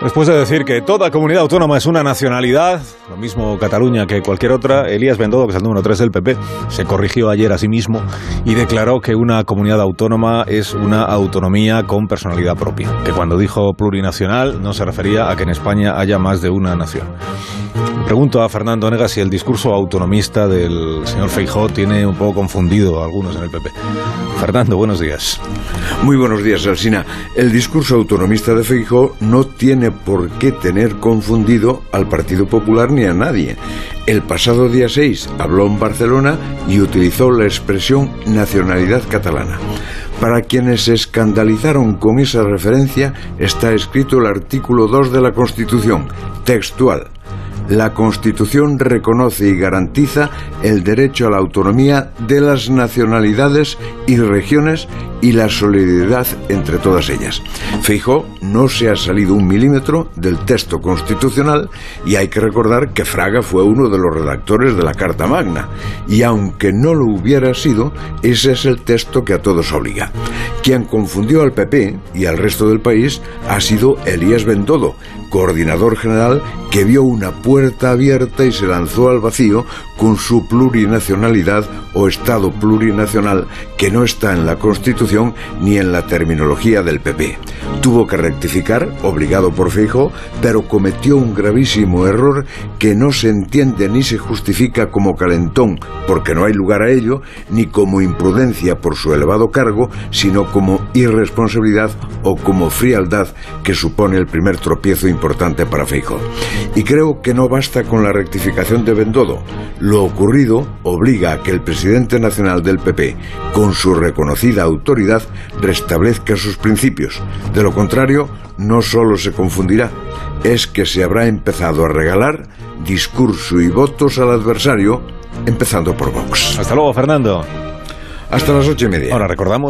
Después de decir que toda comunidad autónoma es una nacionalidad, lo mismo Cataluña que cualquier otra, Elías Bendodo, que es el número 3 del PP, se corrigió ayer a sí mismo y declaró que una comunidad autónoma es una autonomía con personalidad propia, que cuando dijo plurinacional no se refería a que en España haya más de una nación. Pregunto a Fernando Negas si el discurso autonomista del señor Feijó tiene un poco confundido a algunos en el PP. Fernando, buenos días. Muy buenos días, Alsina. El discurso autonomista de Feijó no tiene por qué tener confundido al Partido Popular ni a nadie. El pasado día 6 habló en Barcelona y utilizó la expresión nacionalidad catalana. Para quienes se escandalizaron con esa referencia está escrito el artículo 2 de la Constitución, textual. La Constitución reconoce y garantiza el derecho a la autonomía de las nacionalidades y regiones y la solidaridad entre todas ellas. Fijo no se ha salido un milímetro del texto constitucional y hay que recordar que Fraga fue uno de los redactores de la Carta Magna y aunque no lo hubiera sido, ese es el texto que a todos obliga. Quien confundió al PP y al resto del país ha sido Elías Bendodo, coordinador general que vio una puerta abierta y se lanzó al vacío con su plurinacionalidad o Estado plurinacional que no está en la Ni en la terminología del PP. Tuvo que rectificar, obligado por Feijóo, pero cometió un gravísimo error que no se entiende ni se justifica como calentón, porque no hay lugar a ello, ni como imprudencia por su elevado cargo, sino como irresponsabilidad o como frialdad que supone el primer tropiezo importante para Feijóo. Y creo que no basta con la rectificación de Bendodo. Lo ocurrido obliga a que el presidente nacional del PP, con su reconocida autoridad, restablezca sus principios. De lo contrario, no solo se confundirá, es que se habrá empezado a regalar discurso y votos al adversario, empezando por Vox. Hasta luego, Fernando. Hasta las ocho y media. Ahora recordamos